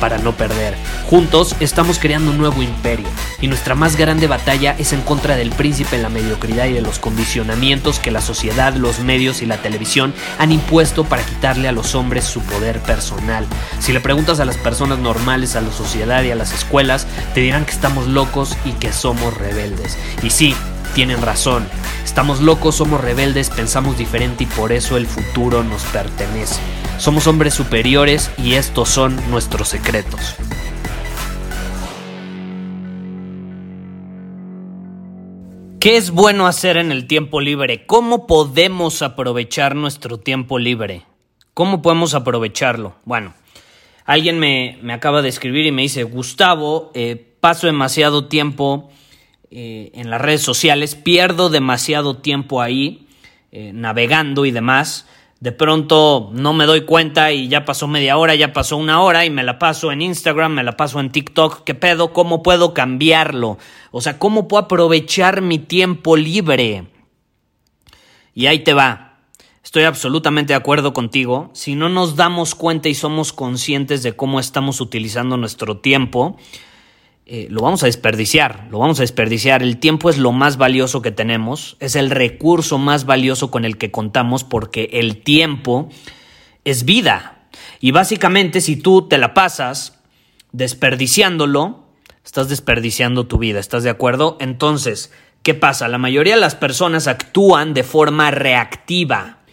para no perder. Juntos estamos creando un nuevo imperio y nuestra más grande batalla es en contra del príncipe, la mediocridad y de los condicionamientos que la sociedad, los medios y la televisión han impuesto para quitarle a los hombres su poder personal. Si le preguntas a las personas normales, a la sociedad y a las escuelas, te dirán que estamos locos y que somos rebeldes. Y sí, tienen razón. Estamos locos, somos rebeldes, pensamos diferente y por eso el futuro nos pertenece. Somos hombres superiores y estos son nuestros secretos. ¿Qué es bueno hacer en el tiempo libre? ¿Cómo podemos aprovechar nuestro tiempo libre? ¿Cómo podemos aprovecharlo? Bueno, alguien me, acaba de escribir y me dice, Gustavo, eh, paso demasiado tiempo eh, en las redes sociales, pierdo demasiado tiempo ahí, eh, navegando y demás de pronto no me doy cuenta y ya pasó media hora, ya pasó una hora y me la paso en Instagram, me la paso en TikTok, ¿qué pedo? ¿Cómo puedo cambiarlo? O sea, ¿cómo puedo aprovechar mi tiempo libre? Y ahí te va. Estoy absolutamente de acuerdo contigo. Si no nos damos cuenta y somos conscientes de cómo estamos utilizando nuestro tiempo, eh, lo vamos a desperdiciar, lo vamos a desperdiciar. El tiempo es lo más valioso que tenemos, es el recurso más valioso con el que contamos porque el tiempo es vida. Y básicamente si tú te la pasas desperdiciándolo, estás desperdiciando tu vida, ¿estás de acuerdo? Entonces, ¿qué pasa? La mayoría de las personas actúan de forma reactiva.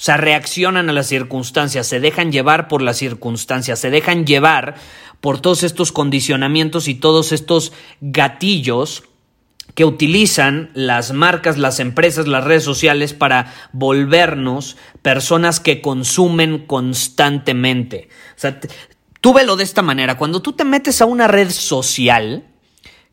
O sea, reaccionan a las circunstancias, se dejan llevar por las circunstancias, se dejan llevar por todos estos condicionamientos y todos estos gatillos que utilizan las marcas, las empresas, las redes sociales para volvernos personas que consumen constantemente. O sea, tú velo de esta manera, cuando tú te metes a una red social,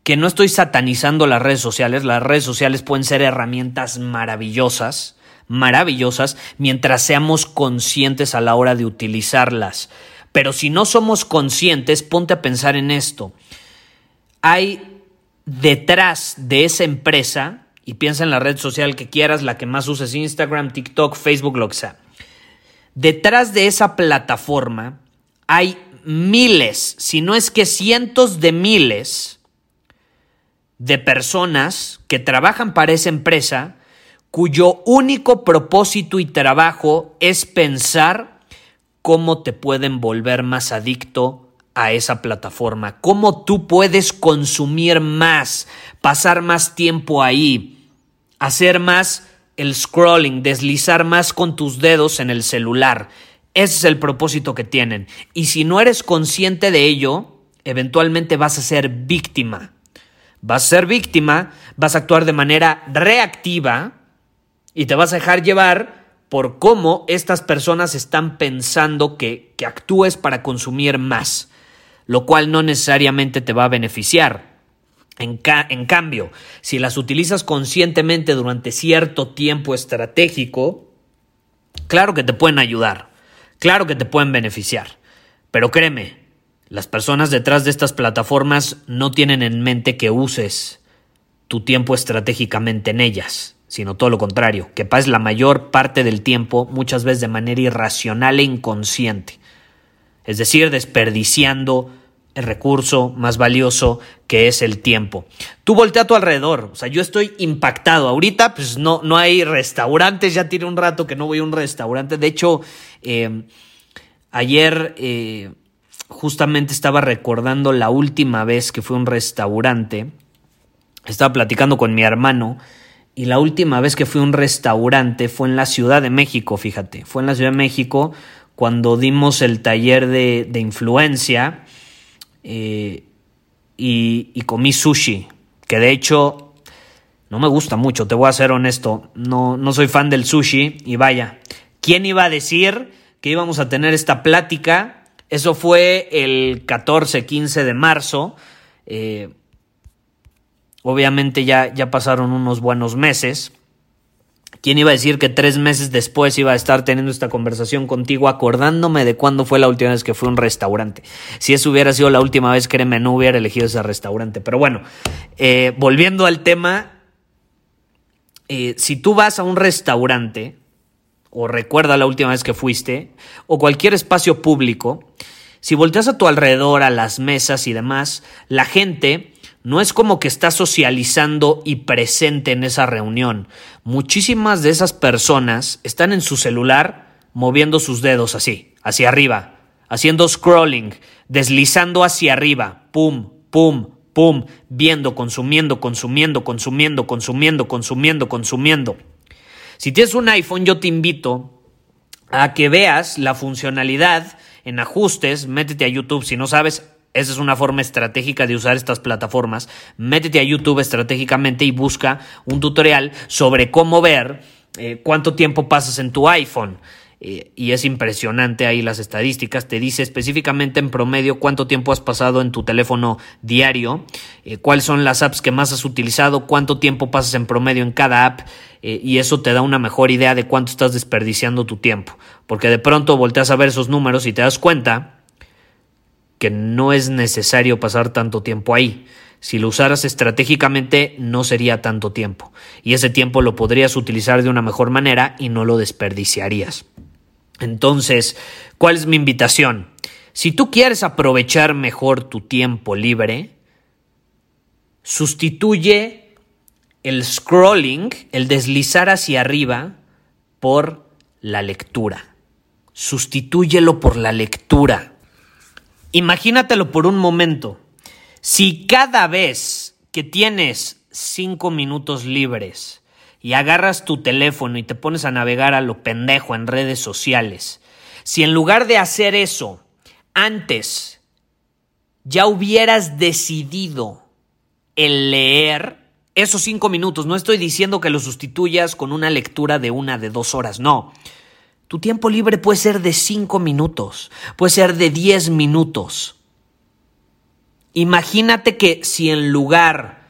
que no estoy satanizando las redes sociales, las redes sociales pueden ser herramientas maravillosas, maravillosas, mientras seamos conscientes a la hora de utilizarlas. Pero si no somos conscientes, ponte a pensar en esto. Hay detrás de esa empresa, y piensa en la red social que quieras, la que más uses, Instagram, TikTok, Facebook, lo que sea. Detrás de esa plataforma hay miles, si no es que cientos de miles de personas que trabajan para esa empresa cuyo único propósito y trabajo es pensar cómo te pueden volver más adicto a esa plataforma, cómo tú puedes consumir más, pasar más tiempo ahí, hacer más el scrolling, deslizar más con tus dedos en el celular. Ese es el propósito que tienen. Y si no eres consciente de ello, eventualmente vas a ser víctima. Vas a ser víctima, vas a actuar de manera reactiva y te vas a dejar llevar por cómo estas personas están pensando que, que actúes para consumir más, lo cual no necesariamente te va a beneficiar. En, en, cambio, si las utilizas conscientemente durante cierto tiempo estratégico, claro que te pueden ayudar, claro que te pueden beneficiar. Pero créeme, las personas detrás de estas plataformas no tienen en mente que uses tu tiempo estratégicamente en ellas sino todo lo contrario, que pases la mayor parte del tiempo, muchas veces de manera irracional e inconsciente. Es decir, desperdiciando el recurso más valioso que es el tiempo. Tú voltea a tu alrededor, o sea, yo estoy impactado. Ahorita, pues no, no hay restaurantes, ya tiene un rato que no voy a un restaurante. De hecho, eh, ayer eh, justamente estaba recordando la última vez que fui a un restaurante. Estaba platicando con mi hermano y la última vez que fui a un restaurante fue en la Ciudad de México, fíjate. Fue en la Ciudad de México cuando dimos el taller de, influencia eh, y, comí sushi. Que de hecho no me gusta mucho, te voy a ser honesto. No, no soy fan del sushi y vaya. ¿Quién iba a decir que íbamos a tener esta plática? Eso fue el 14, 15 de marzo. Eh, Obviamente ya, ya pasaron unos buenos meses ¿Quién iba a decir que tres meses después iba a estar teniendo esta conversación contigo acordándome de cuándo fue la última vez que fui a un restaurante? Si eso hubiera sido la última vez, créeme, no hubiera elegido ese restaurante. Pero bueno, eh, volviendo al tema, eh, si tú vas a un restaurante, o recuerda la última vez que fuiste, o cualquier espacio público, si volteas a tu alrededor, a las mesas y demás, la gente no es como que está socializando y presente en esa reunión. Muchísimas de esas personas están en su celular moviendo sus dedos así, hacia arriba, haciendo scrolling, deslizando hacia arriba, pum, pum, pum, viendo, consumiendo, consumiendo, consumiendo, consumiendo, consumiendo, consumiendo. Si tienes un iPhone, yo te invito a que veas la funcionalidad en ajustes, métete a YouTube, si no sabes, esa es una forma estratégica de usar estas plataformas. Métete a YouTube estratégicamente y busca un tutorial sobre cómo ver eh, cuánto tiempo pasas en tu iPhone. Eh, y es impresionante ahí las estadísticas, te dice específicamente en promedio cuánto tiempo has pasado en tu teléfono diario, eh, cuáles son las apps que más has utilizado, cuánto tiempo pasas en promedio en cada app y eso te da una mejor idea de cuánto estás desperdiciando tu tiempo, porque de pronto volteas a ver esos números y te das cuenta que no es necesario pasar tanto tiempo ahí. Si lo usaras estratégicamente no sería tanto tiempo y ese tiempo lo podrías utilizar de una mejor manera y no lo desperdiciarías. Entonces, ¿cuál es mi invitación? Si tú quieres aprovechar mejor tu tiempo libre, sustituye el scrolling, el deslizar hacia arriba, por la lectura. Sustitúyelo por la lectura. Imagínatelo por un momento. Si cada vez que tienes cinco minutos libres y agarras tu teléfono y te pones a navegar a lo pendejo en redes sociales, si en lugar de hacer eso, antes ya hubieras decidido el leer esos cinco minutos, no estoy diciendo que lo sustituyas con una lectura de una, de dos horas, no. Tu tiempo libre puede ser de cinco minutos, puede ser de diez minutos. Imagínate que si en lugar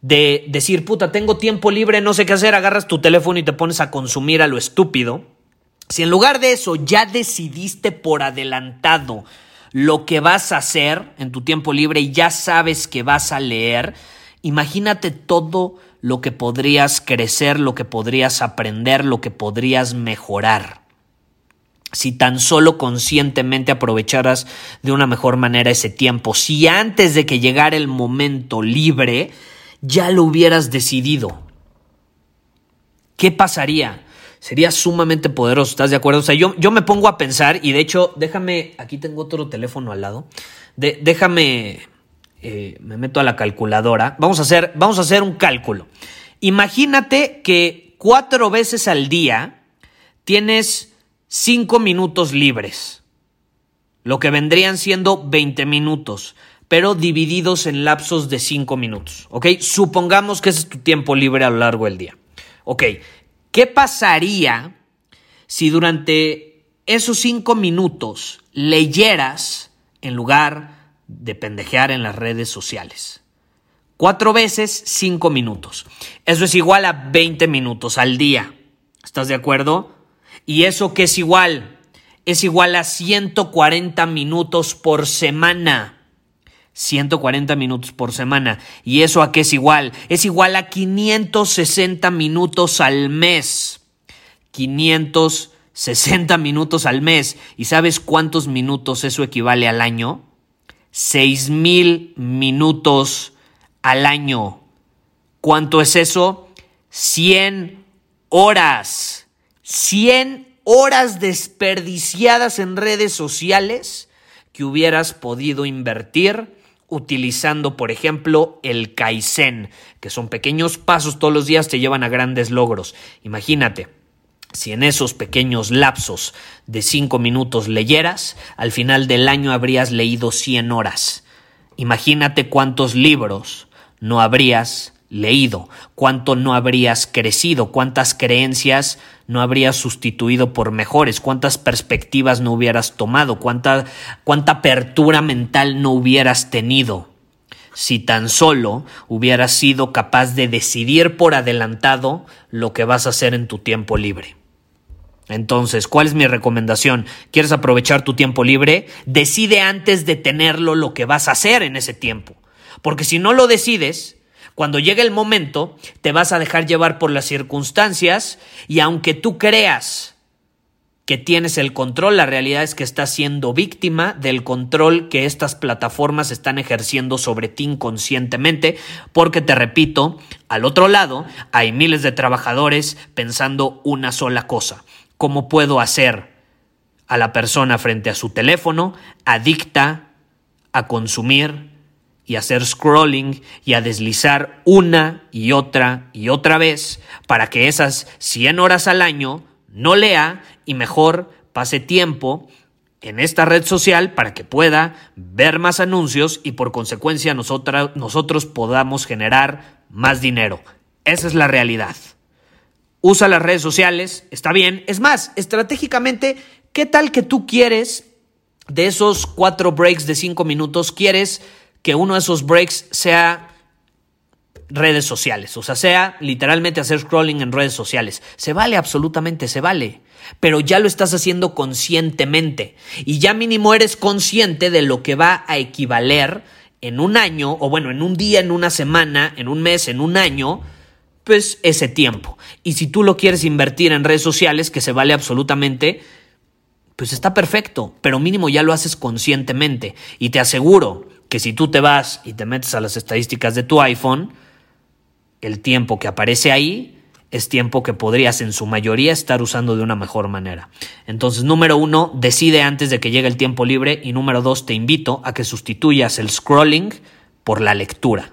de decir, puta, tengo tiempo libre, no sé qué hacer, agarras tu teléfono y te pones a consumir a lo estúpido. Si en lugar de eso ya decidiste por adelantado lo que vas a hacer en tu tiempo libre y ya sabes que vas a leer, imagínate todo lo que podrías crecer, lo que podrías aprender, lo que podrías mejorar. Si tan solo conscientemente aprovecharas de una mejor manera ese tiempo, si antes de que llegara el momento libre, ya lo hubieras decidido. ¿Qué pasaría? Sería sumamente poderoso, ¿estás de acuerdo? O sea, yo, yo me pongo a pensar y de hecho, déjame, aquí tengo otro teléfono al lado, déjame, eh, me meto a la calculadora, vamos a, hacer, vamos a hacer un cálculo. Imagínate que cuatro veces al día tienes cinco minutos libres, lo que vendrían siendo 20 minutos pero divididos en lapsos de 5 minutos. ¿Ok? Supongamos que ese es tu tiempo libre a lo largo del día. Ok, ¿qué pasaría si durante esos 5 minutos leyeras en lugar de pendejear en las redes sociales? Cuatro veces 5 minutos. Eso es igual a 20 minutos al día. ¿Estás de acuerdo? ¿Y eso qué es igual? Es igual a 140 minutos por semana. 140 minutos por semana. ¿Y eso a qué es igual? Es igual a 560 minutos al mes. 560 minutos al mes. ¿Y sabes cuántos minutos eso equivale al año? 6 mil minutos al año. ¿Cuánto es eso? 100 horas. 100 horas desperdiciadas en redes sociales que hubieras podido invertir utilizando, por ejemplo, el Kaizen, que son pequeños pasos todos los días te llevan a grandes logros. Imagínate, si en esos pequeños lapsos de cinco minutos leyeras, al final del año habrías leído 100 horas. Imagínate cuántos libros no habrías leído, cuánto no habrías crecido, cuántas creencias no habrías sustituido por mejores, cuántas perspectivas no hubieras tomado, cuánta, cuánta apertura mental no hubieras tenido. si tan solo hubieras sido capaz de decidir por adelantado lo que vas a hacer en tu tiempo libre. Entonces, ¿cuál es mi recomendación? ¿Quieres aprovechar tu tiempo libre? Decide antes de tenerlo lo que vas a hacer en ese tiempo. Porque si no lo decides, cuando llegue el momento, te vas a dejar llevar por las circunstancias y aunque tú creas que tienes el control, la realidad es que estás siendo víctima del control que estas plataformas están ejerciendo sobre ti inconscientemente, porque te repito, al otro lado hay miles de trabajadores pensando una sola cosa, ¿cómo puedo hacer a la persona frente a su teléfono adicta a consumir y hacer scrolling y a deslizar una y otra y otra vez para que esas 100 horas al año no lea y mejor pase tiempo en esta red social para que pueda ver más anuncios y por consecuencia nosotros podamos generar más dinero. Esa es la realidad. Usa las redes sociales, está bien. Es más, estratégicamente, ¿qué tal que tú quieres de esos cuatro breaks de cinco minutos, quieres que uno de esos breaks sea redes sociales. O sea, sea literalmente hacer scrolling en redes sociales. Se vale, absolutamente, se vale. Pero ya lo estás haciendo conscientemente. Y ya mínimo eres consciente de lo que va a equivaler en un año, o bueno, en un día, en una semana, en un mes, en un año, pues ese tiempo. Y si tú lo quieres invertir en redes sociales, que se vale absolutamente, pues está perfecto, pero mínimo ya lo haces conscientemente. Y te aseguro que si tú te vas y te metes a las estadísticas de tu iPhone, el tiempo que aparece ahí es tiempo que podrías en su mayoría estar usando de una mejor manera. Entonces, número uno, decide antes de que llegue el tiempo libre y número dos, te invito a que sustituyas el scrolling por la lectura.